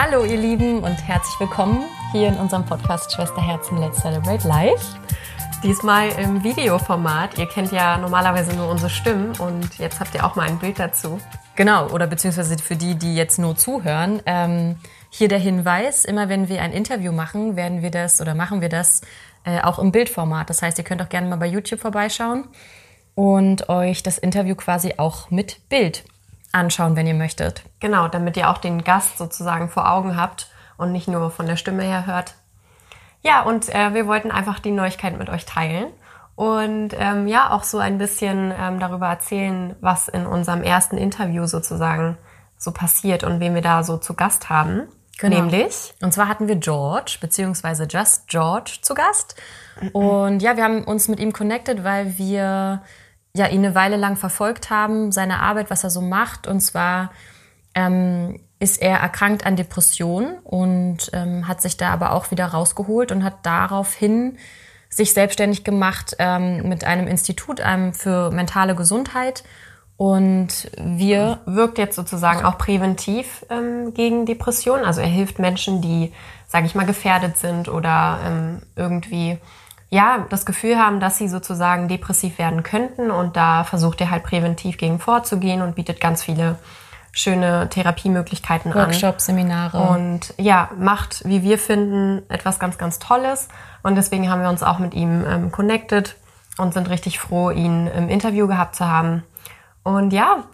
Hallo ihr Lieben und herzlich willkommen hier in unserem Podcast Schwesterherzen Let's Celebrate Live. Diesmal im Videoformat. Ihr kennt ja normalerweise nur unsere Stimmen und jetzt habt ihr auch mal ein Bild dazu. Genau, oder beziehungsweise für die, die jetzt nur zuhören. Ähm, hier der Hinweis, immer wenn wir ein Interview machen, werden wir das oder machen wir das äh, auch im Bildformat. Das heißt, ihr könnt auch gerne mal bei YouTube vorbeischauen und euch das Interview quasi auch mit Bild anschauen, wenn ihr möchtet. Genau, damit ihr auch den Gast sozusagen vor Augen habt und nicht nur von der Stimme her hört. Ja, und äh, wir wollten einfach die Neuigkeit mit euch teilen und ähm, ja, auch so ein bisschen ähm, darüber erzählen, was in unserem ersten Interview sozusagen so passiert und wen wir da so zu Gast haben. Genau. Nämlich? Und zwar hatten wir George, beziehungsweise Just George zu Gast. Und ja, wir haben uns mit ihm connected, weil wir ja ihn eine Weile lang verfolgt haben, seine Arbeit, was er so macht. Und zwar ähm, ist er erkrankt an Depressionen und ähm, hat sich da aber auch wieder rausgeholt und hat daraufhin sich selbstständig gemacht ähm, mit einem Institut ähm, für mentale Gesundheit. Und wir wirkt jetzt sozusagen auch präventiv ähm, gegen Depressionen. Also er hilft Menschen, die, sage ich mal, gefährdet sind oder ähm, irgendwie ja das Gefühl haben, dass sie sozusagen depressiv werden könnten. Und da versucht er halt präventiv gegen vorzugehen und bietet ganz viele schöne Therapiemöglichkeiten Workshops, an. Workshops, Seminare. Und ja, macht, wie wir finden, etwas ganz, ganz Tolles. Und deswegen haben wir uns auch mit ihm ähm, connected und sind richtig froh, ihn im Interview gehabt zu haben. Und ja,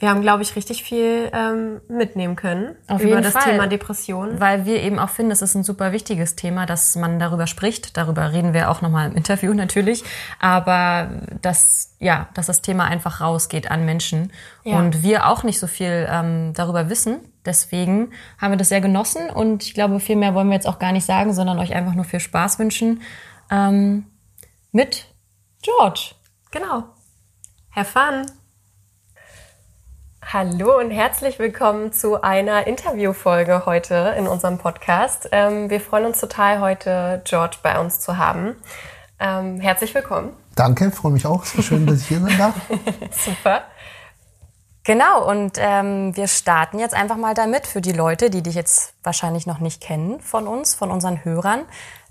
wir haben, glaube ich, richtig viel ähm, mitnehmen können Auf über das Fall. Thema Depression. Weil wir eben auch finden, es ist ein super wichtiges Thema, dass man darüber spricht. Darüber reden wir auch nochmal im Interview natürlich. Aber dass, ja, dass das Thema einfach rausgeht an Menschen. Ja. Und wir auch nicht so viel ähm, darüber wissen. Deswegen haben wir das sehr genossen. Und ich glaube, viel mehr wollen wir jetzt auch gar nicht sagen, sondern euch einfach nur viel Spaß wünschen ähm, mit George. Genau. Have fun! Hallo und herzlich willkommen zu einer Interviewfolge heute in unserem Podcast. Ähm, wir freuen uns total, heute George bei uns zu haben. Ähm, herzlich willkommen. Danke, freue mich auch. So schön, dass ich hier sein darf. Super. Genau, und ähm, wir starten jetzt einfach mal damit für die Leute, die dich jetzt wahrscheinlich noch nicht kennen von uns, von unseren Hörern,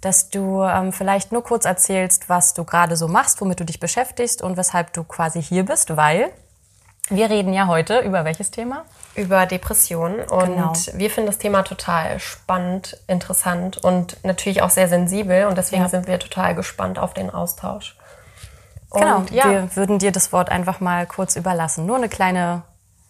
dass du ähm, vielleicht nur kurz erzählst, was du gerade so machst, womit du dich beschäftigst und weshalb du quasi hier bist, weil wir reden ja heute über welches Thema? Über Depressionen. Und genau. wir finden das Thema total spannend, interessant und natürlich auch sehr sensibel. Und deswegen ja. sind wir total gespannt auf den Austausch. Und genau, ja. wir würden dir das Wort einfach mal kurz überlassen. Nur eine kleine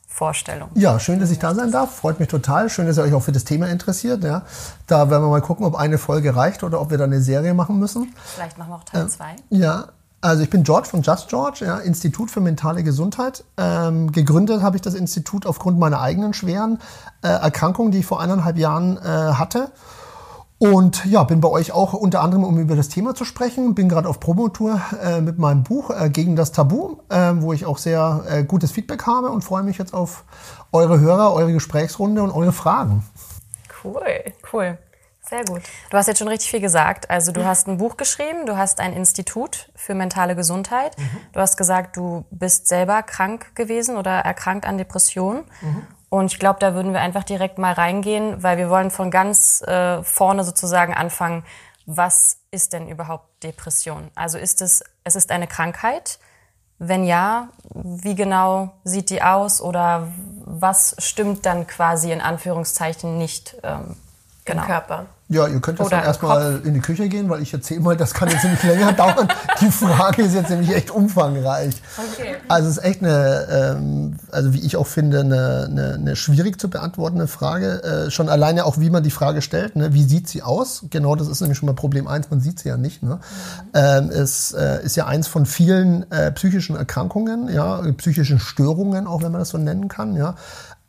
Vorstellung. Ja, schön, dass ich da sein darf. Freut mich total. Schön, dass ihr euch auch für das Thema interessiert. Ja. Da werden wir mal gucken, ob eine Folge reicht oder ob wir da eine Serie machen müssen. Vielleicht machen wir auch Teil 2. Äh, ja, also ich bin George von Just George, ja, Institut für mentale Gesundheit. Ähm, gegründet habe ich das Institut aufgrund meiner eigenen schweren äh, Erkrankung, die ich vor eineinhalb Jahren äh, hatte. Und ja, bin bei euch auch unter anderem, um über das Thema zu sprechen. Bin gerade auf Promotour äh, mit meinem Buch äh, Gegen das Tabu, äh, wo ich auch sehr äh, gutes Feedback habe und freue mich jetzt auf eure Hörer, eure Gesprächsrunde und eure Fragen. Cool, cool. Sehr gut. Du hast jetzt schon richtig viel gesagt. Also du hast ein Buch geschrieben, du hast ein Institut für mentale Gesundheit. Mhm. Du hast gesagt, du bist selber krank gewesen oder erkrankt an Depressionen. Mhm. Und ich glaube, da würden wir einfach direkt mal reingehen, weil wir wollen von ganz äh, vorne sozusagen anfangen. Was ist denn überhaupt Depression? Also ist es, es ist eine Krankheit? Wenn ja, wie genau sieht die aus oder was stimmt dann quasi in Anführungszeichen nicht ähm, genau. im Körper? Ja, ihr könnt jetzt erstmal in die Küche gehen, weil ich erzähle mal, das kann jetzt nämlich länger dauern. Die Frage ist jetzt nämlich echt umfangreich. Okay. Also es ist echt eine, ähm, also wie ich auch finde, eine, eine, eine schwierig zu beantwortende Frage. Äh, schon alleine auch, wie man die Frage stellt. Ne? Wie sieht sie aus? Genau, das ist nämlich schon mal Problem eins. Man sieht sie ja nicht. Ne? Mhm. Ähm, es äh, ist ja eins von vielen äh, psychischen Erkrankungen, ja, psychischen Störungen, auch wenn man das so nennen kann. Ja,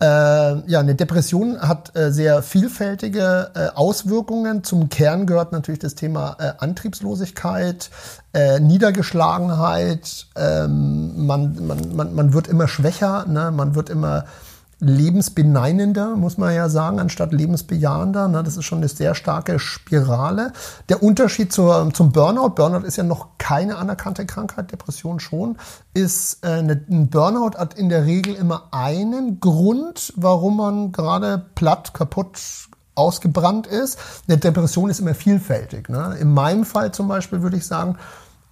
äh, ja, eine Depression hat äh, sehr vielfältige äh, Auswirkungen. Zum Kern gehört natürlich das Thema äh, Antriebslosigkeit, äh, Niedergeschlagenheit. Ähm, man, man, man, man wird immer schwächer, ne? man wird immer lebensbeneinender, muss man ja sagen, anstatt lebensbejahender. Ne? Das ist schon eine sehr starke Spirale. Der Unterschied zur, zum Burnout, Burnout ist ja noch keine anerkannte Krankheit, Depression schon, ist äh, ein Burnout hat in der Regel immer einen Grund, warum man gerade platt, kaputt, ausgebrannt ist. Eine Depression ist immer vielfältig. Ne? In meinem Fall zum Beispiel würde ich sagen,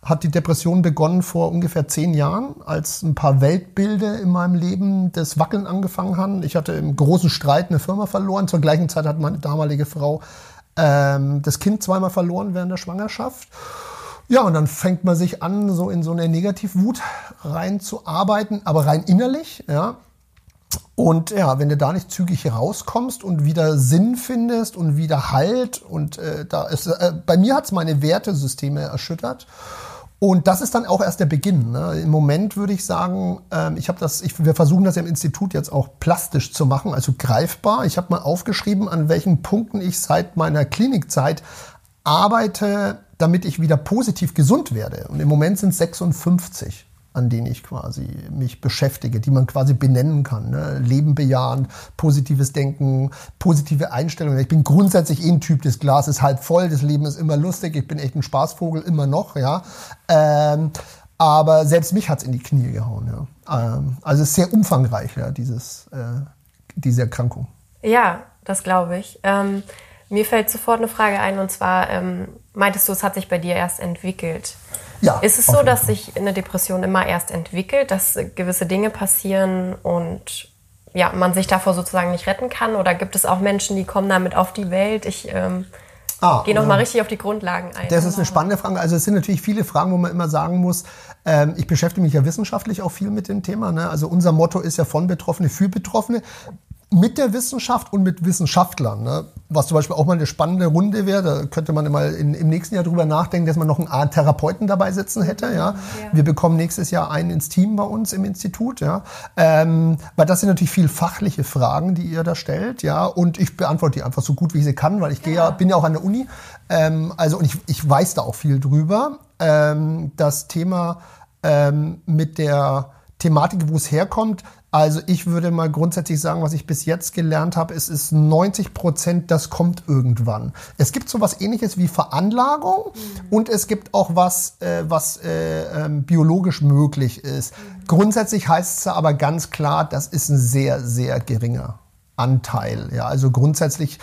hat die Depression begonnen vor ungefähr zehn Jahren, als ein paar Weltbilder in meinem Leben das Wackeln angefangen haben. Ich hatte im großen Streit eine Firma verloren. Zur gleichen Zeit hat meine damalige Frau ähm, das Kind zweimal verloren während der Schwangerschaft. Ja, und dann fängt man sich an, so in so eine Negativwut reinzuarbeiten, aber rein innerlich, ja. Und ja, wenn du da nicht zügig rauskommst und wieder Sinn findest und wieder Halt und äh, da ist, äh, bei mir hat's meine Wertesysteme erschüttert. Und das ist dann auch erst der Beginn. Ne? Im Moment würde ich sagen, ähm, ich habe das, ich, wir versuchen das im Institut jetzt auch plastisch zu machen, also greifbar. Ich habe mal aufgeschrieben, an welchen Punkten ich seit meiner Klinikzeit arbeite, damit ich wieder positiv gesund werde. Und im Moment sind es 56 an denen ich quasi mich beschäftige, die man quasi benennen kann. Ne? Leben bejahen, positives Denken, positive Einstellungen. Ich bin grundsätzlich eh ein Typ, das Glas ist halb voll, das Leben ist immer lustig, ich bin echt ein Spaßvogel, immer noch, ja. Ähm, aber selbst mich hat's in die Knie gehauen, ja. Ähm, also es ist sehr umfangreich, ja, dieses, äh, diese Erkrankung. Ja, das glaube ich. Ähm, mir fällt sofort eine Frage ein, und zwar ähm, meintest du, es hat sich bei dir erst entwickelt. Ja, ist es so, dass sich eine Depression immer erst entwickelt, dass gewisse Dinge passieren und ja, man sich davor sozusagen nicht retten kann? Oder gibt es auch Menschen, die kommen damit auf die Welt? Ich ähm, ah, gehe nochmal ja. richtig auf die Grundlagen ein. Das ist eine spannende Frage. Also es sind natürlich viele Fragen, wo man immer sagen muss, ähm, ich beschäftige mich ja wissenschaftlich auch viel mit dem Thema. Ne? Also unser Motto ist ja von Betroffene für Betroffene mit der Wissenschaft und mit Wissenschaftlern. Ne? Was zum Beispiel auch mal eine spannende Runde wäre, da könnte man mal in, im nächsten Jahr drüber nachdenken, dass man noch einen Art Therapeuten dabei sitzen hätte. Ja? ja. Wir bekommen nächstes Jahr einen ins Team bei uns im Institut. Ja? Ähm, weil das sind natürlich viel fachliche Fragen, die ihr da stellt. Ja? Und ich beantworte die einfach so gut, wie ich sie kann, weil ich gehe ja, bin ja auch an der Uni. Ähm, also und ich, ich weiß da auch viel drüber. Ähm, das Thema ähm, mit der Thematik, wo es herkommt, also ich würde mal grundsätzlich sagen, was ich bis jetzt gelernt habe, es ist 90 Prozent, das kommt irgendwann. Es gibt so was ähnliches wie Veranlagung mhm. und es gibt auch was, äh, was äh, ähm, biologisch möglich ist. Mhm. Grundsätzlich heißt es aber ganz klar, das ist ein sehr, sehr geringer Anteil. Ja, also grundsätzlich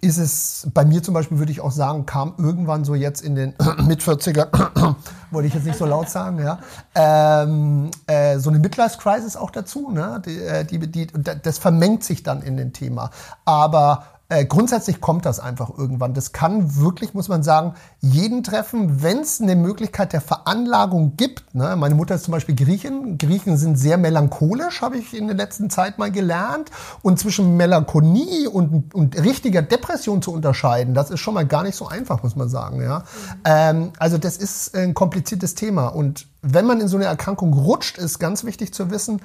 ist es, bei mir zum Beispiel würde ich auch sagen, kam irgendwann so jetzt in den mit 40er, wollte ich jetzt nicht so laut sagen, ja, ähm, äh, so eine Midlife-Crisis auch dazu, ne? Die, äh, die, die, das vermengt sich dann in den Thema. Aber äh, grundsätzlich kommt das einfach irgendwann. Das kann wirklich, muss man sagen, jeden treffen, wenn es eine Möglichkeit der Veranlagung gibt. Ne? Meine Mutter ist zum Beispiel Griechin. Griechen sind sehr melancholisch, habe ich in der letzten Zeit mal gelernt. Und zwischen Melancholie und, und richtiger Depression zu unterscheiden, das ist schon mal gar nicht so einfach, muss man sagen. Ja? Mhm. Ähm, also das ist ein kompliziertes Thema. Und wenn man in so eine Erkrankung rutscht, ist ganz wichtig zu wissen,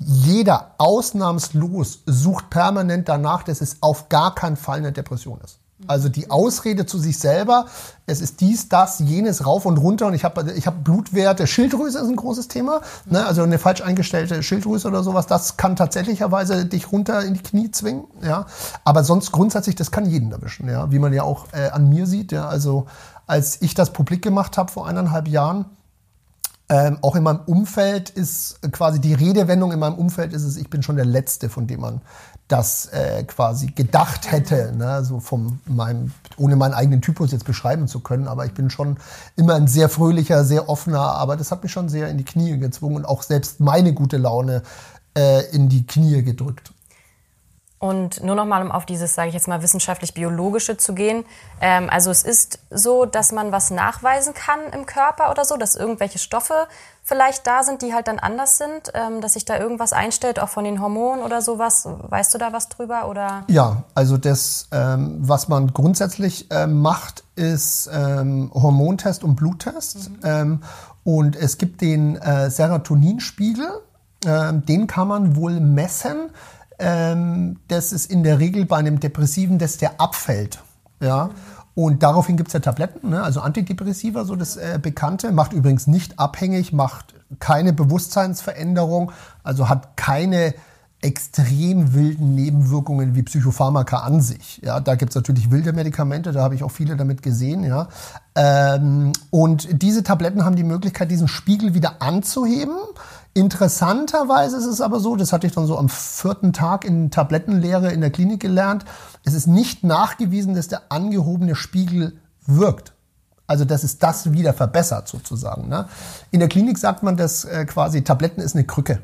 jeder ausnahmslos sucht permanent danach, dass es auf gar keinen Fall eine Depression ist. Also die Ausrede zu sich selber, es ist dies, das, jenes rauf und runter und ich habe ich hab Blutwerte, Schilddrüse ist ein großes Thema, ne? also eine falsch eingestellte Schilddrüse oder sowas, das kann tatsächlicherweise dich runter in die Knie zwingen, ja. Aber sonst grundsätzlich, das kann jeden erwischen, ja, wie man ja auch äh, an mir sieht, ja. Also als ich das publik gemacht habe vor eineinhalb Jahren, ähm, auch in meinem Umfeld ist quasi die Redewendung in meinem Umfeld ist es, ich bin schon der Letzte, von dem man das äh, quasi gedacht hätte, ne? so vom meinem, ohne meinen eigenen Typus jetzt beschreiben zu können, aber ich bin schon immer ein sehr fröhlicher, sehr offener, aber das hat mich schon sehr in die Knie gezwungen und auch selbst meine gute Laune äh, in die Knie gedrückt. Und nur nochmal, um auf dieses, sage ich jetzt mal, wissenschaftlich-biologische zu gehen. Ähm, also es ist so, dass man was nachweisen kann im Körper oder so, dass irgendwelche Stoffe vielleicht da sind, die halt dann anders sind, ähm, dass sich da irgendwas einstellt, auch von den Hormonen oder sowas. Weißt du da was drüber? Oder? Ja, also das, ähm, was man grundsätzlich ähm, macht, ist ähm, Hormontest und Bluttest. Mhm. Ähm, und es gibt den äh, Serotoninspiegel, äh, den kann man wohl messen ähm, das ist in der Regel bei einem Depressiven, dass der abfällt. Ja. Und daraufhin gibt es ja Tabletten, ne? also Antidepressiva, so das äh, Bekannte, macht übrigens nicht abhängig, macht keine Bewusstseinsveränderung, also hat keine extrem wilden Nebenwirkungen wie Psychopharmaka an sich. Ja, da gibt's natürlich wilde Medikamente, da habe ich auch viele damit gesehen. Ja. Ähm, und diese Tabletten haben die Möglichkeit, diesen Spiegel wieder anzuheben. Interessanterweise ist es aber so, das hatte ich dann so am vierten Tag in Tablettenlehre in der Klinik gelernt, es ist nicht nachgewiesen, dass der angehobene Spiegel wirkt. Also dass es das wieder verbessert sozusagen. Ne? In der Klinik sagt man, dass äh, quasi Tabletten ist eine Krücke.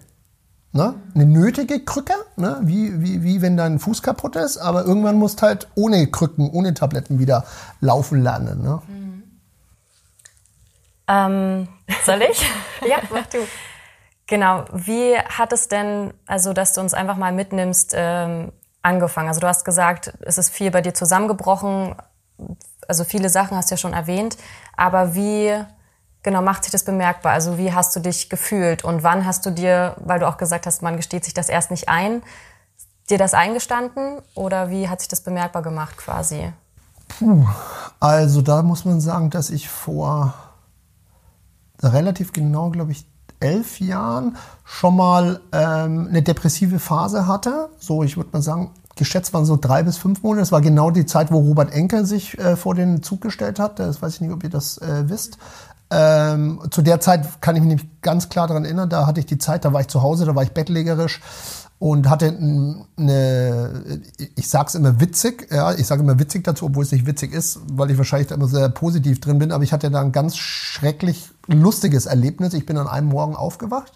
Ne? Eine nötige Krücke, ne? wie, wie, wie wenn dein Fuß kaputt ist, aber irgendwann musst halt ohne Krücken, ohne Tabletten wieder laufen lernen. Ne? Mhm. Ähm, soll ich? ja, mach du. Genau, wie hat es denn, also dass du uns einfach mal mitnimmst, ähm, angefangen? Also du hast gesagt, es ist viel bei dir zusammengebrochen, also viele Sachen hast du ja schon erwähnt, aber wie genau macht sich das bemerkbar? Also wie hast du dich gefühlt und wann hast du dir, weil du auch gesagt hast, man gesteht sich das erst nicht ein, dir das eingestanden oder wie hat sich das bemerkbar gemacht quasi? Puh, also da muss man sagen, dass ich vor relativ genau, glaube ich, elf Jahren schon mal ähm, eine depressive Phase hatte. So, ich würde mal sagen, geschätzt waren so drei bis fünf Monate. Das war genau die Zeit, wo Robert Enke sich äh, vor den Zug gestellt hat. Das weiß ich nicht, ob ihr das äh, wisst. Ähm, zu der Zeit kann ich mich nämlich ganz klar daran erinnern, da hatte ich die Zeit, da war ich zu Hause, da war ich bettlägerisch und hatte eine, ich sag's immer witzig, ja, ich sage immer witzig dazu, obwohl es nicht witzig ist, weil ich wahrscheinlich da immer sehr positiv drin bin, aber ich hatte da ein ganz schrecklich lustiges Erlebnis. Ich bin an einem Morgen aufgewacht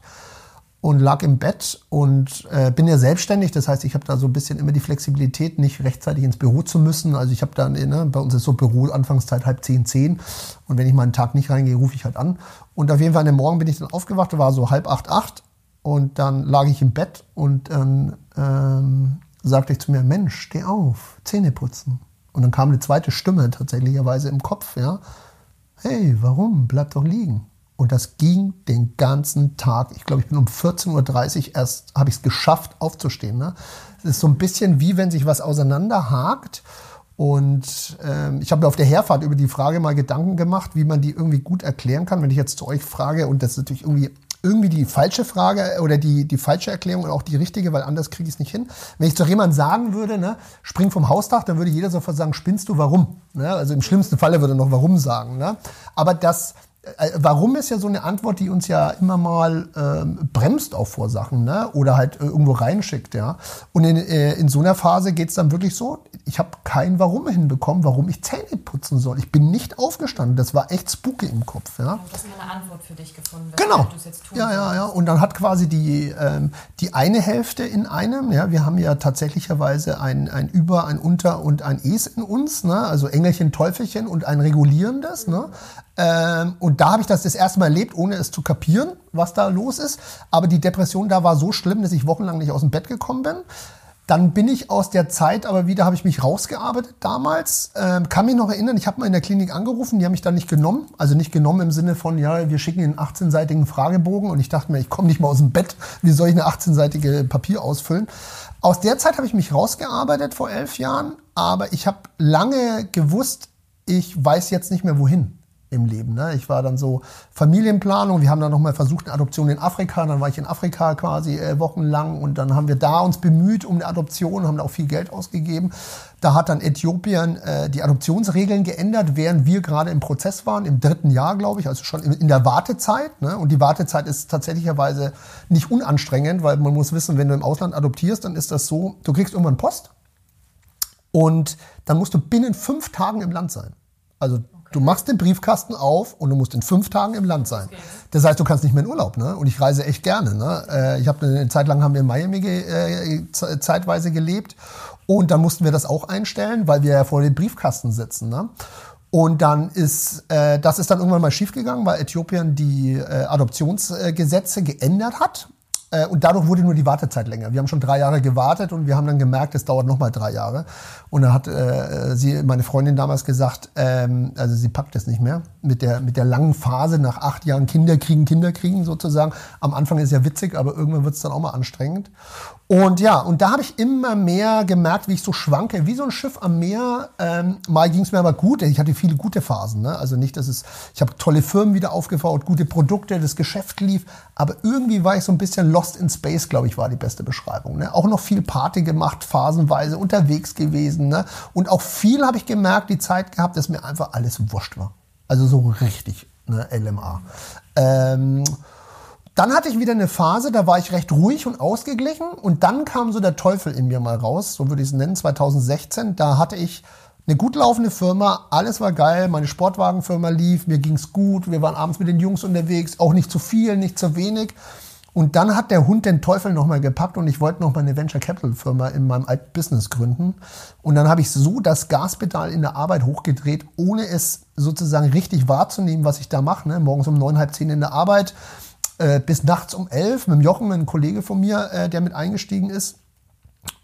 und lag im Bett und äh, bin ja selbstständig. Das heißt, ich habe da so ein bisschen immer die Flexibilität, nicht rechtzeitig ins Büro zu müssen. Also ich habe dann, ne, bei uns ist so Büro Anfangszeit halb zehn, zehn. Und wenn ich mal einen Tag nicht reingehe, rufe ich halt an. Und auf jeden Fall an dem Morgen bin ich dann aufgewacht, war so halb acht, acht. Und dann lag ich im Bett und dann ähm, sagte ich zu mir, Mensch, steh auf, Zähne putzen. Und dann kam eine zweite Stimme tatsächlicherweise im Kopf, ja. Hey, warum? Bleib doch liegen. Und das ging den ganzen Tag. Ich glaube, ich bin um 14.30 Uhr erst, habe ich es geschafft, aufzustehen. Ne? Es ist so ein bisschen wie wenn sich was auseinanderhakt. Und ähm, ich habe mir auf der Herfahrt über die Frage mal Gedanken gemacht, wie man die irgendwie gut erklären kann. Wenn ich jetzt zu euch frage, und das ist natürlich irgendwie irgendwie die falsche Frage oder die, die falsche Erklärung und auch die richtige, weil anders kriege ich es nicht hin. Wenn ich zu jemandem sagen würde, ne, spring vom Hausdach, dann würde jeder sofort sagen, spinnst du, warum? Ne? Also im schlimmsten Falle würde er noch warum sagen. Ne? Aber das, äh, warum ist ja so eine Antwort, die uns ja immer mal ähm, bremst auch vor Sachen ne? oder halt äh, irgendwo reinschickt. Ja? Und in, äh, in so einer Phase geht's dann wirklich so, ich habe kein Warum hinbekommen, warum ich Zähne putzen soll. Ich bin nicht aufgestanden. Das war echt spooky im Kopf. Ja? Du hast eine Antwort für dich gefunden. Genau. ja, ja, ja. Und dann hat quasi die, ähm, die eine Hälfte in einem, ja, wir haben ja tatsächlicherweise ein, ein Über, ein Unter und ein Es in uns, ne? also Engelchen, Teufelchen und ein regulierendes. Ne? Ähm, und da habe ich das das erste Mal erlebt, ohne es zu kapieren, was da los ist. Aber die Depression da war so schlimm, dass ich wochenlang nicht aus dem Bett gekommen bin. Dann bin ich aus der Zeit aber wieder, habe ich mich rausgearbeitet damals. Ähm, kann mich noch erinnern, ich habe mal in der Klinik angerufen, die haben mich dann nicht genommen. Also nicht genommen im Sinne von, ja, wir schicken einen 18-seitigen Fragebogen und ich dachte mir, ich komme nicht mal aus dem Bett, wie soll ich eine 18-seitige Papier ausfüllen? Aus der Zeit habe ich mich rausgearbeitet vor elf Jahren, aber ich habe lange gewusst, ich weiß jetzt nicht mehr wohin im Leben. Ne? Ich war dann so Familienplanung. Wir haben dann nochmal versucht, eine Adoption in Afrika. Dann war ich in Afrika quasi äh, wochenlang und dann haben wir da uns bemüht um eine Adoption, haben da auch viel Geld ausgegeben. Da hat dann Äthiopien äh, die Adoptionsregeln geändert, während wir gerade im Prozess waren, im dritten Jahr, glaube ich, also schon in, in der Wartezeit. Ne? Und die Wartezeit ist tatsächlicherweise nicht unanstrengend, weil man muss wissen, wenn du im Ausland adoptierst, dann ist das so, du kriegst irgendwann Post und dann musst du binnen fünf Tagen im Land sein. Also Du machst den Briefkasten auf und du musst in fünf Tagen im Land sein. Das heißt, du kannst nicht mehr in Urlaub, ne? Und ich reise echt gerne. Ne? Äh, ich habe eine Zeit lang haben wir in Miami ge äh, zeitweise gelebt und dann mussten wir das auch einstellen, weil wir ja vor dem Briefkasten sitzen. Ne? Und dann ist äh, das ist dann irgendwann mal schiefgegangen, weil Äthiopien die äh, Adoptionsgesetze geändert hat äh, und dadurch wurde nur die Wartezeit länger. Wir haben schon drei Jahre gewartet und wir haben dann gemerkt, es dauert noch mal drei Jahre. Und dann hat äh, sie, meine Freundin damals gesagt, ähm, also sie packt es nicht mehr mit der mit der langen Phase nach acht Jahren Kinder kriegen, Kinder kriegen sozusagen. Am Anfang ist ja witzig, aber irgendwann wird es dann auch mal anstrengend. Und ja, und da habe ich immer mehr gemerkt, wie ich so schwanke, wie so ein Schiff am Meer. Ähm, mal ging es mir aber gut, ich hatte viele gute Phasen. Ne? Also nicht, dass es, ich habe tolle Firmen wieder aufgebaut, gute Produkte, das Geschäft lief, aber irgendwie war ich so ein bisschen lost Lost in Space, glaube ich, war die beste Beschreibung. Ne? Auch noch viel Party gemacht, phasenweise unterwegs gewesen. Ne? Und auch viel habe ich gemerkt, die Zeit gehabt, dass mir einfach alles wurscht war. Also so richtig ne? LMA. Ähm, dann hatte ich wieder eine Phase, da war ich recht ruhig und ausgeglichen. Und dann kam so der Teufel in mir mal raus, so würde ich es nennen, 2016. Da hatte ich eine gut laufende Firma, alles war geil, meine Sportwagenfirma lief, mir ging's gut, wir waren abends mit den Jungs unterwegs, auch nicht zu viel, nicht zu wenig. Und dann hat der Hund den Teufel nochmal gepackt und ich wollte nochmal eine Venture Capital Firma in meinem alten Business gründen. Und dann habe ich so das Gaspedal in der Arbeit hochgedreht, ohne es sozusagen richtig wahrzunehmen, was ich da mache. Ne? Morgens um neun, halb zehn in der Arbeit, äh, bis nachts um elf mit dem Jochen, ein Kollege von mir, äh, der mit eingestiegen ist.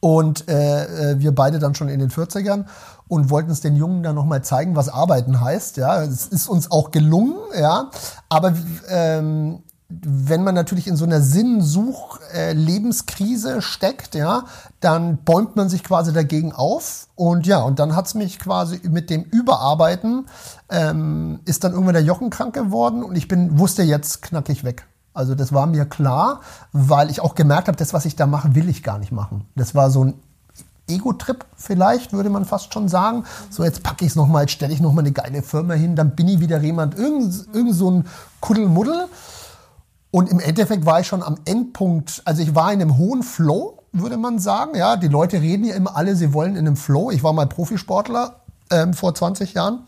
Und äh, äh wir beide dann schon in den 40ern und wollten es den Jungen dann nochmal zeigen, was Arbeiten heißt. Ja, es ist uns auch gelungen, ja. Aber ähm, wenn man natürlich in so einer Sinnsuch-Lebenskrise äh, steckt, ja, dann bäumt man sich quasi dagegen auf. Und ja, und dann hat's mich quasi mit dem Überarbeiten, ähm, ist dann irgendwann der Jochen krank geworden und ich bin, wusste jetzt knackig weg. Also das war mir klar, weil ich auch gemerkt habe, das, was ich da mache, will ich gar nicht machen. Das war so ein Ego-Trip vielleicht, würde man fast schon sagen. So, jetzt packe ich es nochmal, jetzt stelle ich nochmal eine geile Firma hin, dann bin ich wieder jemand, irgend, irgend so ein Kuddelmuddel. Und im Endeffekt war ich schon am Endpunkt, also ich war in einem hohen Flow, würde man sagen. Ja, die Leute reden ja immer alle, sie wollen in einem Flow. Ich war mal Profisportler ähm, vor 20 Jahren.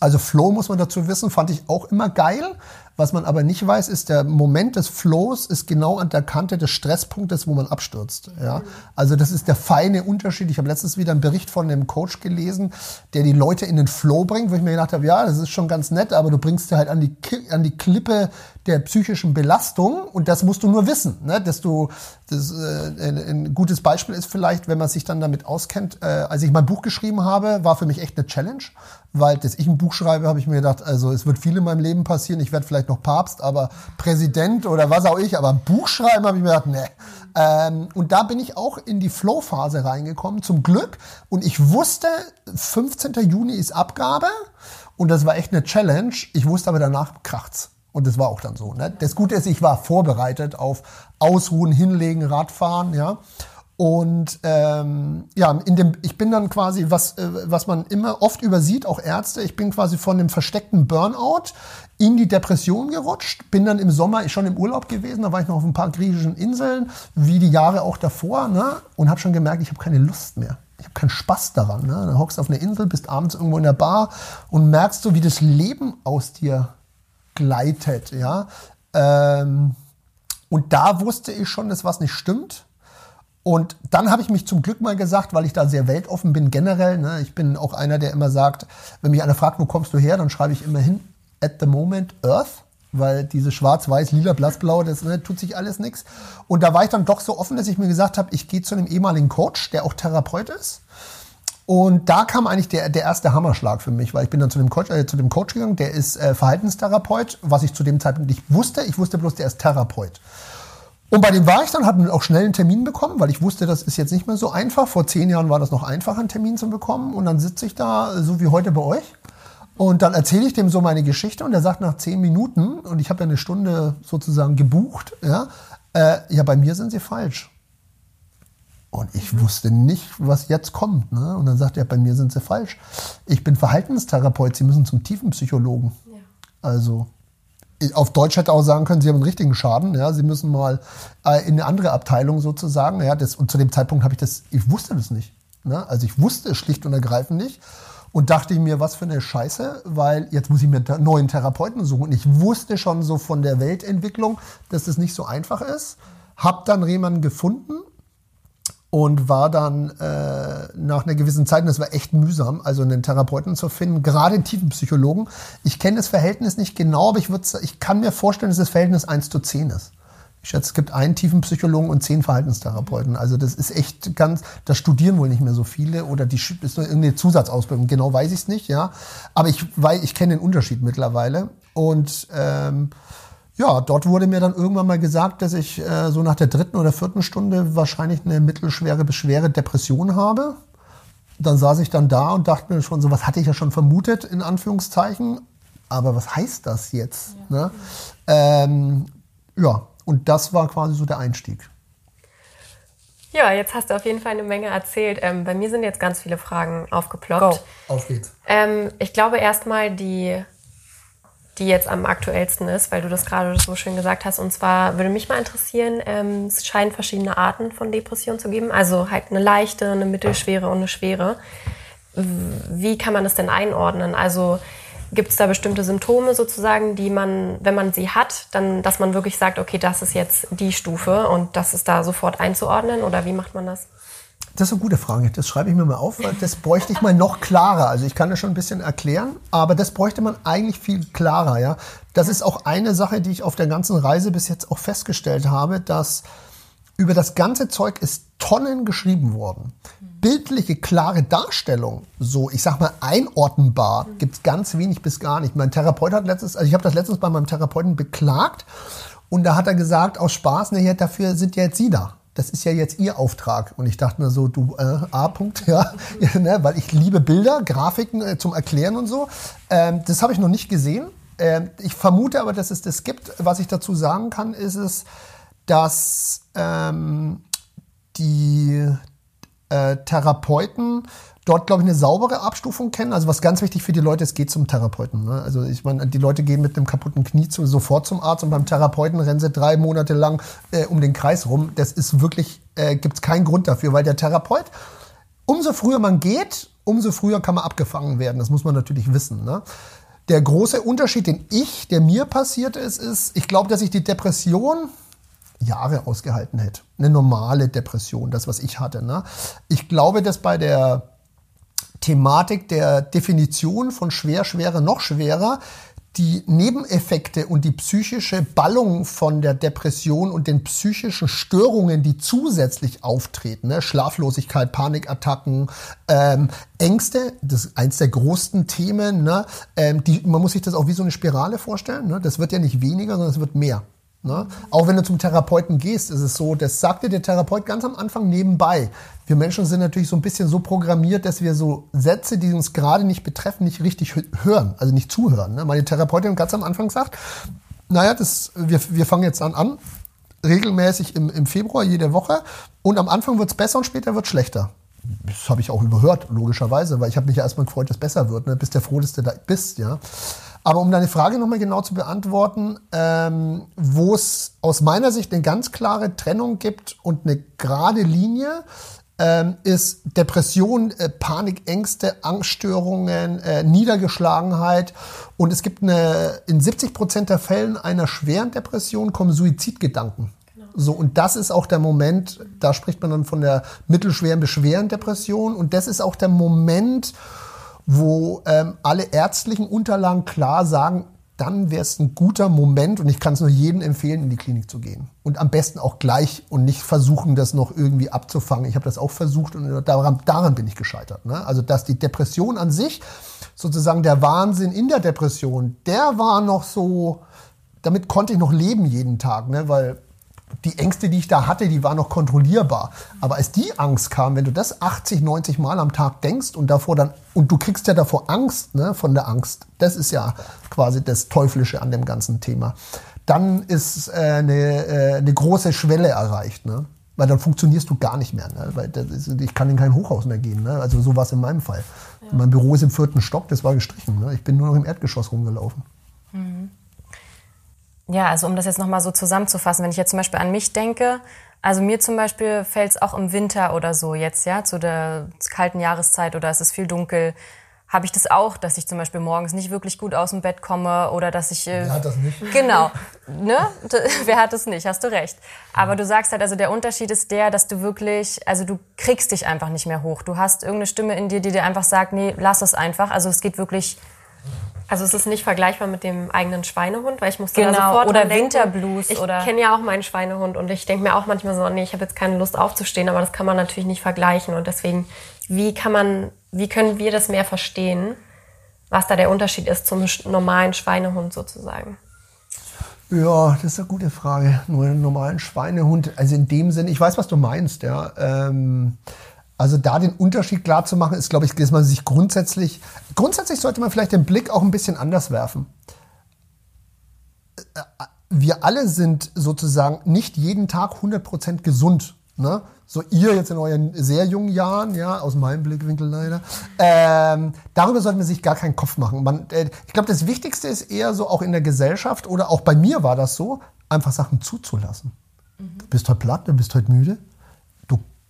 Also Flow muss man dazu wissen, fand ich auch immer geil. Was man aber nicht weiß, ist, der Moment des Flows ist genau an der Kante des Stresspunktes, wo man abstürzt. Ja? Also das ist der feine Unterschied. Ich habe letztens wieder einen Bericht von einem Coach gelesen, der die Leute in den Flow bringt, wo ich mir gedacht habe, ja, das ist schon ganz nett, aber du bringst dir halt an die, an die Klippe der psychischen Belastung und das musst du nur wissen. Ne? Dass du, das, äh, ein, ein gutes Beispiel ist vielleicht, wenn man sich dann damit auskennt. Äh, als ich mein Buch geschrieben habe, war für mich echt eine Challenge, weil dass ich ein Buch schreibe, habe ich mir gedacht, also es wird viel in meinem Leben passieren. Ich werde vielleicht vielleicht noch Papst, aber Präsident oder was auch ich, aber Buch schreiben habe ich mir gedacht, ne. Ähm, und da bin ich auch in die Flow-Phase reingekommen, zum Glück. Und ich wusste, 15. Juni ist Abgabe und das war echt eine Challenge. Ich wusste aber danach kracht's. Und das war auch dann so. Ne? Das Gute ist, ich war vorbereitet auf Ausruhen, Hinlegen, Radfahren, ja. Und ähm, ja, in dem, ich bin dann quasi, was, äh, was man immer oft übersieht, auch Ärzte, ich bin quasi von dem versteckten Burnout in die Depression gerutscht, bin dann im Sommer schon im Urlaub gewesen, da war ich noch auf ein paar griechischen Inseln, wie die Jahre auch davor, ne? und habe schon gemerkt, ich habe keine Lust mehr. Ich habe keinen Spaß daran. Ne? Dann hockst du auf einer Insel, bist abends irgendwo in der Bar und merkst so, wie das Leben aus dir gleitet. Ja? Ähm, und da wusste ich schon, dass was nicht stimmt. Und dann habe ich mich zum Glück mal gesagt, weil ich da sehr weltoffen bin generell. Ne? Ich bin auch einer, der immer sagt, wenn mich einer fragt, wo kommst du her, dann schreibe ich immer hin, at the moment Earth weil diese schwarz-weiß, lila, blassblau, das ne, tut sich alles nichts. Und da war ich dann doch so offen, dass ich mir gesagt habe, ich gehe zu einem ehemaligen Coach, der auch Therapeut ist. Und da kam eigentlich der, der erste Hammerschlag für mich, weil ich bin dann zu dem Coach, äh, zu dem Coach gegangen, der ist äh, Verhaltenstherapeut, was ich zu dem Zeitpunkt nicht wusste. Ich wusste bloß, der ist Therapeut. Und bei dem war ich dann, habe auch schnell einen Termin bekommen, weil ich wusste, das ist jetzt nicht mehr so einfach. Vor zehn Jahren war das noch einfacher, einen Termin zu bekommen. Und dann sitze ich da, so wie heute bei euch. Und dann erzähle ich dem so meine Geschichte und er sagt nach zehn Minuten, und ich habe ja eine Stunde sozusagen gebucht, ja, äh, ja, bei mir sind sie falsch. Und ich wusste nicht, was jetzt kommt. Ne? Und dann sagt er, bei mir sind sie falsch. Ich bin Verhaltenstherapeut, Sie müssen zum Tiefenpsychologen. Ja. Also auf Deutsch hätte auch sagen können, sie haben einen richtigen Schaden, ja, sie müssen mal äh, in eine andere Abteilung sozusagen, ja, das, und zu dem Zeitpunkt habe ich das, ich wusste das nicht, ne? also ich wusste es schlicht und ergreifend nicht und dachte ich mir, was für eine Scheiße, weil jetzt muss ich mir einen neuen Therapeuten suchen und ich wusste schon so von der Weltentwicklung, dass das nicht so einfach ist, hab dann Rehmann gefunden und war dann äh, nach einer gewissen Zeit, und das war echt mühsam, also einen Therapeuten zu finden, gerade einen Tiefenpsychologen. Ich kenne das Verhältnis nicht genau, aber ich, ich kann mir vorstellen, dass das Verhältnis 1 zu 10 ist. Ich schätze, es gibt einen Tiefenpsychologen und zehn Verhaltenstherapeuten. Also das ist echt ganz, das studieren wohl nicht mehr so viele oder die ist nur irgendeine Zusatzausbildung. Genau weiß ich es nicht, ja. Aber ich, weil ich kenne den Unterschied mittlerweile. Und ähm, ja, dort wurde mir dann irgendwann mal gesagt, dass ich äh, so nach der dritten oder vierten Stunde wahrscheinlich eine mittelschwere bis schwere Depression habe. Dann saß ich dann da und dachte mir schon so, was hatte ich ja schon vermutet, in Anführungszeichen. Aber was heißt das jetzt? Ja, ne? ähm, ja. Und das war quasi so der Einstieg. Ja, jetzt hast du auf jeden Fall eine Menge erzählt. Ähm, bei mir sind jetzt ganz viele Fragen aufgeploppt. Go. Auf geht's. Ähm, ich glaube erstmal die, die jetzt am aktuellsten ist, weil du das gerade so schön gesagt hast. Und zwar würde mich mal interessieren, ähm, es scheinen verschiedene Arten von Depression zu geben. Also halt eine leichte, eine mittelschwere und eine schwere. Wie kann man das denn einordnen? Also Gibt es da bestimmte Symptome sozusagen, die man, wenn man sie hat, dann, dass man wirklich sagt, okay, das ist jetzt die Stufe und das ist da sofort einzuordnen oder wie macht man das? Das ist eine gute Frage. Das schreibe ich mir mal auf, weil das bräuchte ich mal noch klarer. Also ich kann das schon ein bisschen erklären, aber das bräuchte man eigentlich viel klarer. Ja, das ist auch eine Sache, die ich auf der ganzen Reise bis jetzt auch festgestellt habe, dass über das ganze Zeug ist Tonnen geschrieben worden. Bildliche, klare Darstellung, so ich sag mal einordnenbar, gibt es ganz wenig bis gar nicht. Mein Therapeut hat letztens, also ich habe das letztens bei meinem Therapeuten beklagt und da hat er gesagt, aus Spaß, ne, dafür sind ja jetzt Sie da. Das ist ja jetzt Ihr Auftrag. Und ich dachte mir so, du, äh, A. -Punkt, ja, ja ne, weil ich liebe Bilder, Grafiken äh, zum Erklären und so. Ähm, das habe ich noch nicht gesehen. Ähm, ich vermute aber, dass es das gibt. Was ich dazu sagen kann, ist es, dass ähm, die äh, Therapeuten dort, glaube ich, eine saubere Abstufung kennen. Also was ganz wichtig für die Leute ist, geht zum Therapeuten. Ne? Also ich meine, die Leute gehen mit einem kaputten Knie zu, sofort zum Arzt und beim Therapeuten rennen sie drei Monate lang äh, um den Kreis rum. Das ist wirklich, äh, gibt es keinen Grund dafür, weil der Therapeut, umso früher man geht, umso früher kann man abgefangen werden. Das muss man natürlich wissen. Ne? Der große Unterschied, den ich, der mir passiert ist, ist, ich glaube, dass ich die Depression Jahre ausgehalten hätte. Eine normale Depression, das, was ich hatte. Ne? Ich glaube, dass bei der Thematik der Definition von schwer, schwerer, noch schwerer die Nebeneffekte und die psychische Ballung von der Depression und den psychischen Störungen, die zusätzlich auftreten, ne? Schlaflosigkeit, Panikattacken, ähm, Ängste, das ist eins der größten Themen. Ne? Ähm, die, man muss sich das auch wie so eine Spirale vorstellen. Ne? Das wird ja nicht weniger, sondern es wird mehr. Ne? Auch wenn du zum Therapeuten gehst, ist es so, das sagte der Therapeut ganz am Anfang nebenbei. Wir Menschen sind natürlich so ein bisschen so programmiert, dass wir so Sätze, die uns gerade nicht betreffen, nicht richtig hören, also nicht zuhören. Ne? Meine Therapeutin ganz am Anfang sagt, naja, das, wir, wir fangen jetzt an, an regelmäßig im, im Februar jede Woche und am Anfang wird es besser und später wird es schlechter. Das habe ich auch überhört, logischerweise, weil ich habe mich ja erstmal gefreut, dass es besser wird. Ne? Bist der froh, dass du da bist, ja. Aber um deine Frage nochmal genau zu beantworten, ähm, wo es aus meiner Sicht eine ganz klare Trennung gibt und eine gerade Linie, ähm, ist Depression, äh, Panik, Ängste, Angststörungen, äh, Niedergeschlagenheit. Und es gibt eine, in 70 Prozent der Fällen einer schweren Depression kommen Suizidgedanken. Genau. So, und das ist auch der Moment, da spricht man dann von der mittelschweren bis schweren Depression. Und das ist auch der Moment, wo ähm, alle ärztlichen Unterlagen klar sagen, dann wäre es ein guter Moment und ich kann es nur jedem empfehlen, in die Klinik zu gehen. Und am besten auch gleich und nicht versuchen, das noch irgendwie abzufangen. Ich habe das auch versucht und daran, daran bin ich gescheitert. Ne? Also dass die Depression an sich, sozusagen der Wahnsinn in der Depression, der war noch so, damit konnte ich noch leben jeden Tag, ne? weil die Ängste, die ich da hatte, die waren noch kontrollierbar. Aber als die Angst kam, wenn du das 80, 90 Mal am Tag denkst und davor dann, und du kriegst ja davor Angst, ne, von der Angst, das ist ja quasi das Teuflische an dem ganzen Thema, dann ist äh, eine, äh, eine große Schwelle erreicht, ne? Weil dann funktionierst du gar nicht mehr. Ne? Weil ist, ich kann in kein Hochhaus mehr gehen. Ne? Also so war es in meinem Fall. Ja. Mein Büro ist im vierten Stock, das war gestrichen. Ne? Ich bin nur noch im Erdgeschoss rumgelaufen. Mhm. Ja, also um das jetzt nochmal so zusammenzufassen, wenn ich jetzt zum Beispiel an mich denke, also mir zum Beispiel fällt es auch im Winter oder so jetzt, ja, zu der kalten Jahreszeit oder es ist viel dunkel, habe ich das auch, dass ich zum Beispiel morgens nicht wirklich gut aus dem Bett komme oder dass ich. Äh, Wer hat das nicht? Genau. ne? Wer hat das nicht? Hast du recht. Aber du sagst halt, also der Unterschied ist der, dass du wirklich, also du kriegst dich einfach nicht mehr hoch. Du hast irgendeine Stimme in dir, die dir einfach sagt, nee, lass es einfach. Also es geht wirklich also es ist nicht vergleichbar mit dem eigenen Schweinehund, weil ich musste genau. da sofort oder Winterblues ich oder kenne ja auch meinen Schweinehund und ich denke mir auch manchmal so, nee, ich habe jetzt keine Lust aufzustehen, aber das kann man natürlich nicht vergleichen und deswegen wie kann man wie können wir das mehr verstehen, was da der Unterschied ist zum normalen Schweinehund sozusagen? Ja, das ist eine gute Frage. Nur einen normalen Schweinehund, also in dem Sinne, ich weiß, was du meinst, ja. Ähm, also da den Unterschied klar zu machen, ist, glaube ich, dass man sich grundsätzlich, grundsätzlich sollte man vielleicht den Blick auch ein bisschen anders werfen. wir alle sind sozusagen nicht jeden Tag 100% gesund. Ne? So ihr jetzt in euren sehr jungen Jahren, ja, aus meinem Blickwinkel leider. Ähm, darüber sollte man sich gar keinen Kopf machen. Man, äh, ich glaube, das Wichtigste ist eher so auch in der Gesellschaft oder auch bei mir war das so, einfach Sachen zuzulassen. Mhm. Du bist heute platt, du bist heute müde.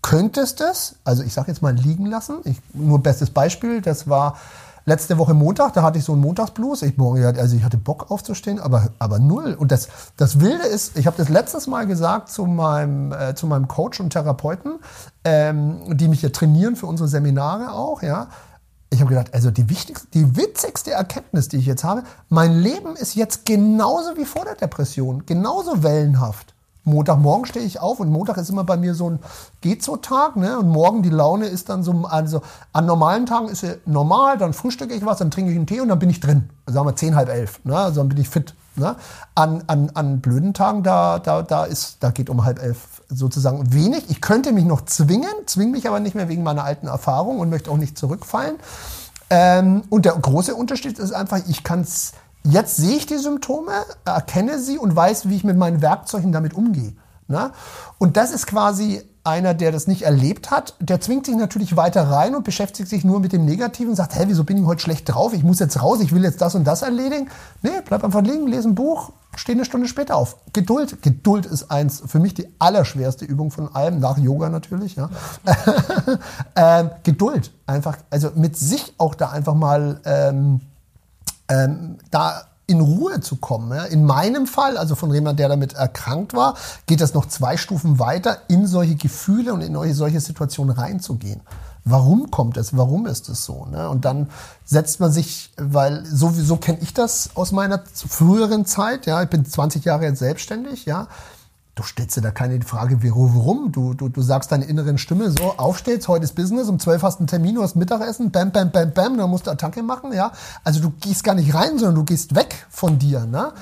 Könntest es, also ich sage jetzt mal liegen lassen. Ich, nur bestes Beispiel, das war letzte Woche Montag, da hatte ich so einen Montagsblues. Ich, also ich hatte Bock aufzustehen, aber, aber null. Und das, das Wilde ist, ich habe das letztes Mal gesagt zu meinem, äh, zu meinem Coach und Therapeuten, ähm, die mich ja trainieren für unsere Seminare auch, ja. Ich habe gedacht, also die wichtigste, die witzigste Erkenntnis, die ich jetzt habe, mein Leben ist jetzt genauso wie vor der Depression, genauso wellenhaft. Montagmorgen stehe ich auf und Montag ist immer bei mir so ein geht so Tag, ne? Und morgen die Laune ist dann so, also an normalen Tagen ist sie normal, dann frühstücke ich was, dann trinke ich einen Tee und dann bin ich drin. Sagen wir zehn, halb elf, ne? Also dann bin ich fit. Ne? An, an, an blöden Tagen, da, da, da ist, da geht um halb elf sozusagen wenig. Ich könnte mich noch zwingen, zwinge mich aber nicht mehr wegen meiner alten Erfahrung und möchte auch nicht zurückfallen. Ähm, und der große Unterschied ist einfach, ich kann es Jetzt sehe ich die Symptome, erkenne sie und weiß, wie ich mit meinen Werkzeugen damit umgehe. Ne? Und das ist quasi einer, der das nicht erlebt hat, der zwingt sich natürlich weiter rein und beschäftigt sich nur mit dem Negativen und sagt, hä, wieso bin ich heute schlecht drauf? Ich muss jetzt raus, ich will jetzt das und das erledigen. Nee, bleib einfach liegen, lese ein Buch, steh eine Stunde später auf. Geduld, Geduld ist eins, für mich die allerschwerste Übung von allem, nach Yoga natürlich, ja. ähm, Geduld, einfach, also mit sich auch da einfach mal ähm, ähm, da in Ruhe zu kommen. Ja. In meinem Fall, also von jemandem, der damit erkrankt war, geht das noch zwei Stufen weiter, in solche Gefühle und in solche Situationen reinzugehen. Warum kommt es? Warum ist es so? Ne? Und dann setzt man sich, weil sowieso kenne ich das aus meiner früheren Zeit. Ja, ich bin 20 Jahre jetzt selbstständig. Ja, du stellst dir da keine Frage, warum. Du, du, du sagst deiner inneren Stimme so, aufstehst, heute ist Business, um 12 hast du einen Termin, du hast Mittagessen, bam, bam, bam, bam, dann musst du Attacke machen, ja. Also du gehst gar nicht rein, sondern du gehst weg von dir, ne?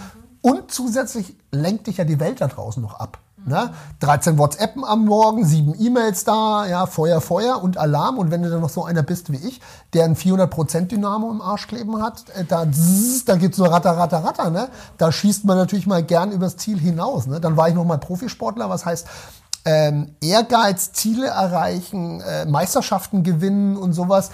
Und zusätzlich lenkt dich ja die Welt da draußen noch ab. Ne? 13 WhatsAppen am Morgen, 7 E-Mails da, ja, Feuer, Feuer und Alarm. Und wenn du dann noch so einer bist wie ich, der ein 400% Dynamo im Arsch kleben hat, äh, da, zzz, da geht's so ratter, ratter, ratter. Ne? Da schießt man natürlich mal gern übers Ziel hinaus. Ne? Dann war ich noch mal Profisportler, was heißt, ähm, Ehrgeiz, Ziele erreichen, äh, Meisterschaften gewinnen und sowas.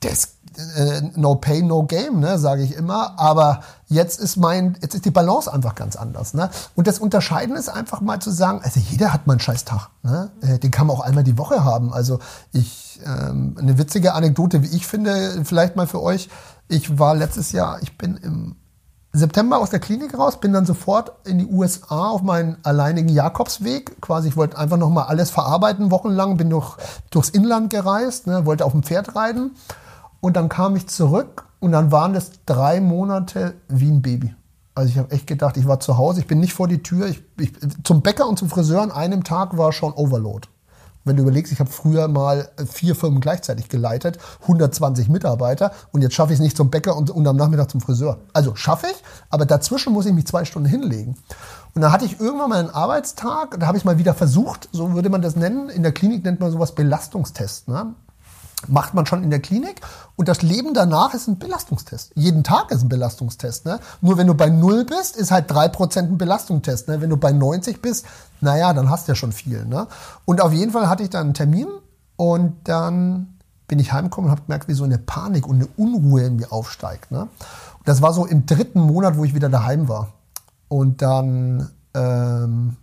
Das äh, no pay, no game, ne, sage ich immer. Aber jetzt ist mein, jetzt ist die Balance einfach ganz anders. Ne? Und das Unterscheiden ist einfach mal zu sagen, also jeder hat mal einen scheiß Tag. Ne? Äh, den kann man auch einmal die Woche haben. Also ich, ähm, eine witzige Anekdote, wie ich finde, vielleicht mal für euch. Ich war letztes Jahr, ich bin im September aus der Klinik raus, bin dann sofort in die USA auf meinen alleinigen Jakobsweg. Quasi, ich wollte einfach noch mal alles verarbeiten, wochenlang, bin durch, durchs Inland gereist, ne, wollte auf dem Pferd reiten. Und dann kam ich zurück und dann waren es drei Monate wie ein Baby. Also ich habe echt gedacht, ich war zu Hause, ich bin nicht vor die Tür. Ich, ich, zum Bäcker und zum Friseur an einem Tag war schon Overload. Wenn du überlegst, ich habe früher mal vier Firmen gleichzeitig geleitet, 120 Mitarbeiter und jetzt schaffe ich es nicht zum Bäcker und, und am Nachmittag zum Friseur. Also schaffe ich, aber dazwischen muss ich mich zwei Stunden hinlegen. Und dann hatte ich irgendwann mal einen Arbeitstag, da habe ich mal wieder versucht, so würde man das nennen. In der Klinik nennt man sowas Belastungstest. Ne? Macht man schon in der Klinik. Und das Leben danach ist ein Belastungstest. Jeden Tag ist ein Belastungstest. Ne? Nur wenn du bei null bist, ist halt drei Prozent ein Belastungstest. Ne? Wenn du bei 90 bist, naja, dann hast du ja schon viel. Ne? Und auf jeden Fall hatte ich dann einen Termin und dann bin ich heimgekommen und habe gemerkt, wie so eine Panik und eine Unruhe in mir aufsteigt. Ne? Das war so im dritten Monat, wo ich wieder daheim war. Und dann ähm,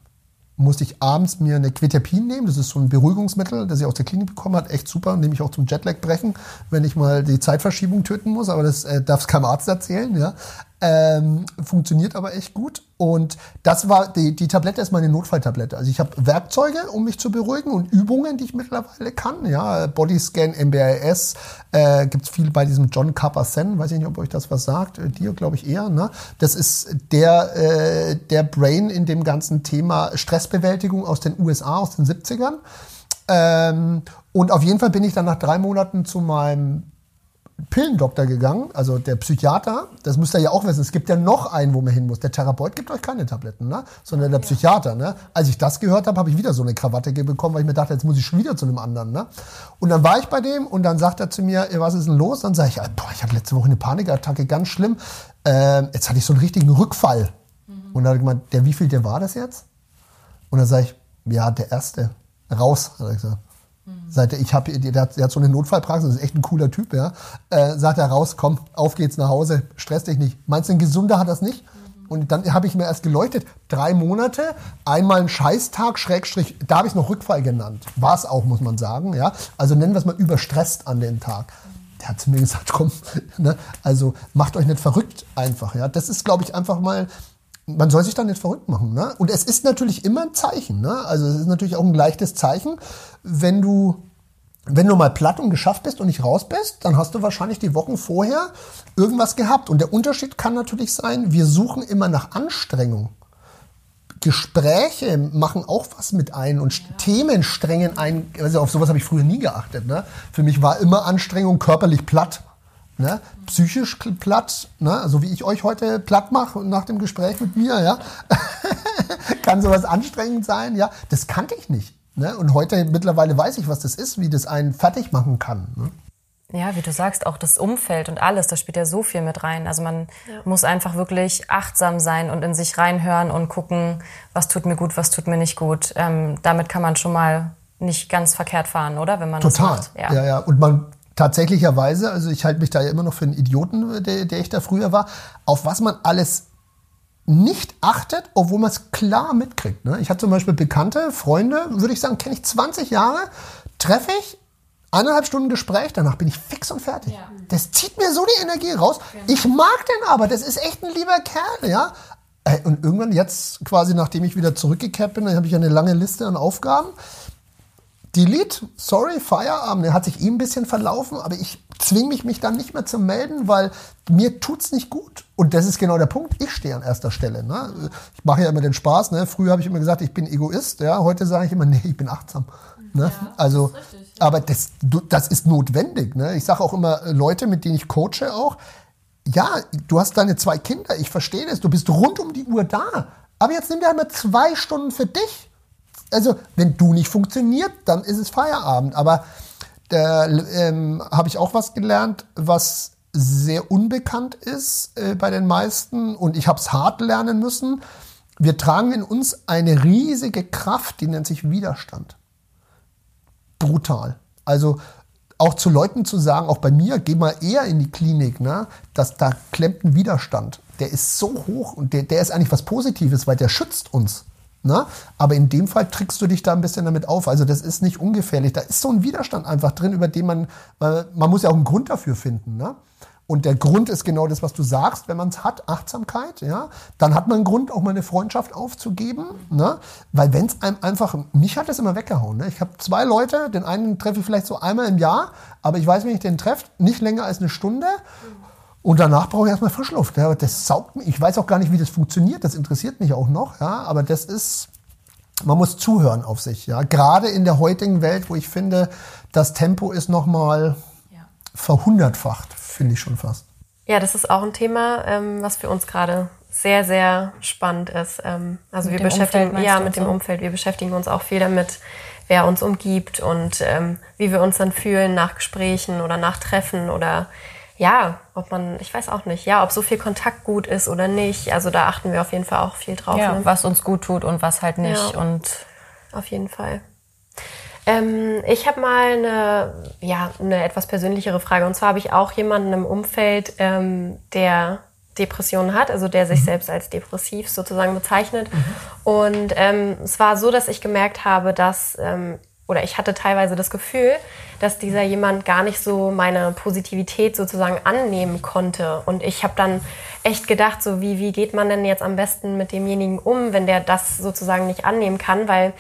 musste ich abends mir eine Quetiapin nehmen. Das ist so ein Beruhigungsmittel, das ich aus der Klinik bekommen habe. Echt super. Nehme ich auch zum Jetlag brechen, wenn ich mal die Zeitverschiebung töten muss. Aber das äh, darf es keinem Arzt erzählen. Ja. Ähm, funktioniert aber echt gut. Und das war, die, die Tablette ist meine Notfalltablette. Also ich habe Werkzeuge, um mich zu beruhigen und Übungen, die ich mittlerweile kann. Ja, Bodyscan, MBRS, äh, gibt viel bei diesem John Kabat-Zinn. Weiß ich nicht, ob euch das was sagt. Äh, dir, glaube ich, eher. Ne? Das ist der, äh, der Brain in dem ganzen Thema Stressbewältigung aus den USA, aus den 70ern. Ähm, und auf jeden Fall bin ich dann nach drei Monaten zu meinem Pillendoktor gegangen, also der Psychiater, das müsst ihr ja auch wissen, es gibt ja noch einen, wo man hin muss. Der Therapeut gibt euch keine Tabletten, ne? sondern der Psychiater. Ne? Als ich das gehört habe, habe ich wieder so eine Krawatte bekommen, weil ich mir dachte, jetzt muss ich schon wieder zu einem anderen. Ne? Und dann war ich bei dem und dann sagt er zu mir, was ist denn los? Dann sage ich, boah, ich hatte letzte Woche eine Panikattacke, ganz schlimm. Äh, jetzt hatte ich so einen richtigen Rückfall. Und dann hat er gemeint, der wie viel, der war das jetzt? Und dann sage ich, ja, der erste. Raus, hat er gesagt. Seit er, ich habe, der, hat, der hat so eine Notfallpraxis, ist echt ein cooler Typ, ja. Äh, sagt er raus, komm, auf geht's nach Hause, stress dich nicht. Meinst du, ein Gesunder hat das nicht? Und dann habe ich mir erst geleuchtet, drei Monate, einmal ein Scheißtag, Schrägstrich, da habe ich es noch Rückfall genannt. War es auch, muss man sagen, ja. Also nennen wir es mal überstresst an den Tag. Der hat zu mir gesagt, komm, ne, also macht euch nicht verrückt einfach, ja. Das ist, glaube ich, einfach mal man soll sich da nicht verrückt machen. Ne? Und es ist natürlich immer ein Zeichen. Ne? Also es ist natürlich auch ein leichtes Zeichen, wenn du wenn du mal platt und geschafft bist und nicht raus bist, dann hast du wahrscheinlich die Wochen vorher irgendwas gehabt. Und der Unterschied kann natürlich sein, wir suchen immer nach Anstrengung. Gespräche machen auch was mit ein und ja. Themen strengen ein. Also auf sowas habe ich früher nie geachtet. Ne? Für mich war immer Anstrengung körperlich platt ne? psychisch platt, ne? so wie ich euch heute platt mache nach dem Gespräch mit mir, ja, kann sowas anstrengend sein, ja, das kannte ich nicht. Ne? Und heute mittlerweile weiß ich, was das ist, wie das einen fertig machen kann. Ne? Ja, wie du sagst, auch das Umfeld und alles, da spielt ja so viel mit rein. Also man ja. muss einfach wirklich achtsam sein und in sich reinhören und gucken, was tut mir gut, was tut mir nicht gut. Ähm, damit kann man schon mal nicht ganz verkehrt fahren, oder? Wenn man Total. Das macht. Ja. ja, ja. Und man tatsächlicherweise, also ich halte mich da ja immer noch für einen Idioten, der, der ich da früher war, auf was man alles nicht achtet, obwohl man es klar mitkriegt. Ne? Ich hatte zum Beispiel Bekannte, Freunde, würde ich sagen, kenne ich 20 Jahre, treffe ich, eineinhalb Stunden Gespräch, danach bin ich fix und fertig. Ja. Das zieht mir so die Energie raus. Genau. Ich mag den aber, das ist echt ein lieber Kerl, ja. Äh, und irgendwann jetzt, quasi nachdem ich wieder zurückgekehrt bin, habe ich eine lange Liste an Aufgaben. Delete, sorry, Feierabend. Er hat sich ihm ein bisschen verlaufen, aber ich zwinge mich, mich dann nicht mehr zu melden, weil mir tut's nicht gut. Und das ist genau der Punkt. Ich stehe an erster Stelle. Ne? Ich mache ja immer den Spaß. Ne? Früher habe ich immer gesagt, ich bin Egoist. Ja? Heute sage ich immer, nee, ich bin achtsam. Ne? Ja, also, das richtig, ja. aber das, das ist notwendig. Ne? Ich sage auch immer Leute, mit denen ich coache auch, ja, du hast deine zwei Kinder, ich verstehe das, du bist rund um die Uhr da. Aber jetzt nimm dir einmal zwei Stunden für dich also wenn du nicht funktioniert, dann ist es Feierabend. Aber da ähm, habe ich auch was gelernt, was sehr unbekannt ist äh, bei den meisten und ich habe es hart lernen müssen. Wir tragen in uns eine riesige Kraft, die nennt sich Widerstand. Brutal. Also auch zu Leuten zu sagen, auch bei mir, geh mal eher in die Klinik, ne, dass da klemmt ein Widerstand. Der ist so hoch und der, der ist eigentlich was Positives, weil der schützt uns. Ne? Aber in dem Fall trickst du dich da ein bisschen damit auf. Also das ist nicht ungefährlich. Da ist so ein Widerstand einfach drin, über den man, man muss ja auch einen Grund dafür finden. Ne? Und der Grund ist genau das, was du sagst, wenn man es hat, Achtsamkeit, ja, dann hat man einen Grund, auch mal eine Freundschaft aufzugeben, ne? Weil wenn es einem einfach, mich hat das immer weggehauen. Ne? Ich habe zwei Leute, den einen treffe ich vielleicht so einmal im Jahr, aber ich weiß, wenn ich den treffe, nicht länger als eine Stunde. Und danach brauche ich erstmal Frischluft. Ja. Das saugt mich. Ich weiß auch gar nicht, wie das funktioniert. Das interessiert mich auch noch. Ja. Aber das ist, man muss zuhören auf sich. Ja. Gerade in der heutigen Welt, wo ich finde, das Tempo ist nochmal ja. verhundertfacht, finde ich schon fast. Ja, das ist auch ein Thema, ähm, was für uns gerade sehr, sehr spannend ist. Ähm, also mit wir beschäftigen, Umfeld, ja, mit dem so? Umfeld. Wir beschäftigen uns auch viel damit, wer uns umgibt und ähm, wie wir uns dann fühlen nach Gesprächen oder nach Treffen oder ja, ob man, ich weiß auch nicht, ja, ob so viel Kontakt gut ist oder nicht. Also da achten wir auf jeden Fall auch viel drauf. Ja, ne? was uns gut tut und was halt nicht. Ja, und auf jeden Fall. Ähm, ich habe mal eine, ja, eine etwas persönlichere Frage. Und zwar habe ich auch jemanden im Umfeld, ähm, der Depressionen hat, also der sich mhm. selbst als depressiv sozusagen bezeichnet. Mhm. Und ähm, es war so, dass ich gemerkt habe, dass ähm, oder ich hatte teilweise das Gefühl, dass dieser jemand gar nicht so meine Positivität sozusagen annehmen konnte. Und ich habe dann echt gedacht, so wie, wie geht man denn jetzt am besten mit demjenigen um, wenn der das sozusagen nicht annehmen kann, weil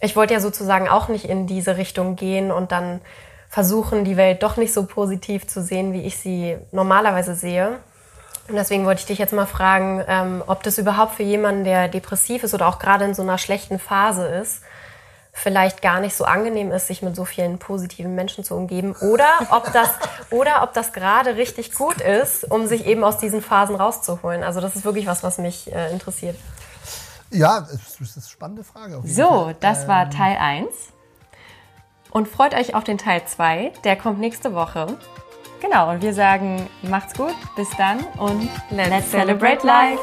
ich wollte ja sozusagen auch nicht in diese Richtung gehen und dann versuchen, die Welt doch nicht so positiv zu sehen, wie ich sie normalerweise sehe. Und deswegen wollte ich dich jetzt mal fragen, ähm, ob das überhaupt für jemanden, der depressiv ist oder auch gerade in so einer schlechten Phase ist, vielleicht gar nicht so angenehm ist, sich mit so vielen positiven Menschen zu umgeben oder ob das oder ob das gerade richtig gut ist, um sich eben aus diesen Phasen rauszuholen. Also das ist wirklich was, was mich äh, interessiert. Ja, das ist eine spannende Frage. so, Fall. das war ähm, Teil 1. Und freut euch auf den Teil 2, der kommt nächste Woche. Genau, und wir sagen, macht's gut, bis dann und let's, let's celebrate life.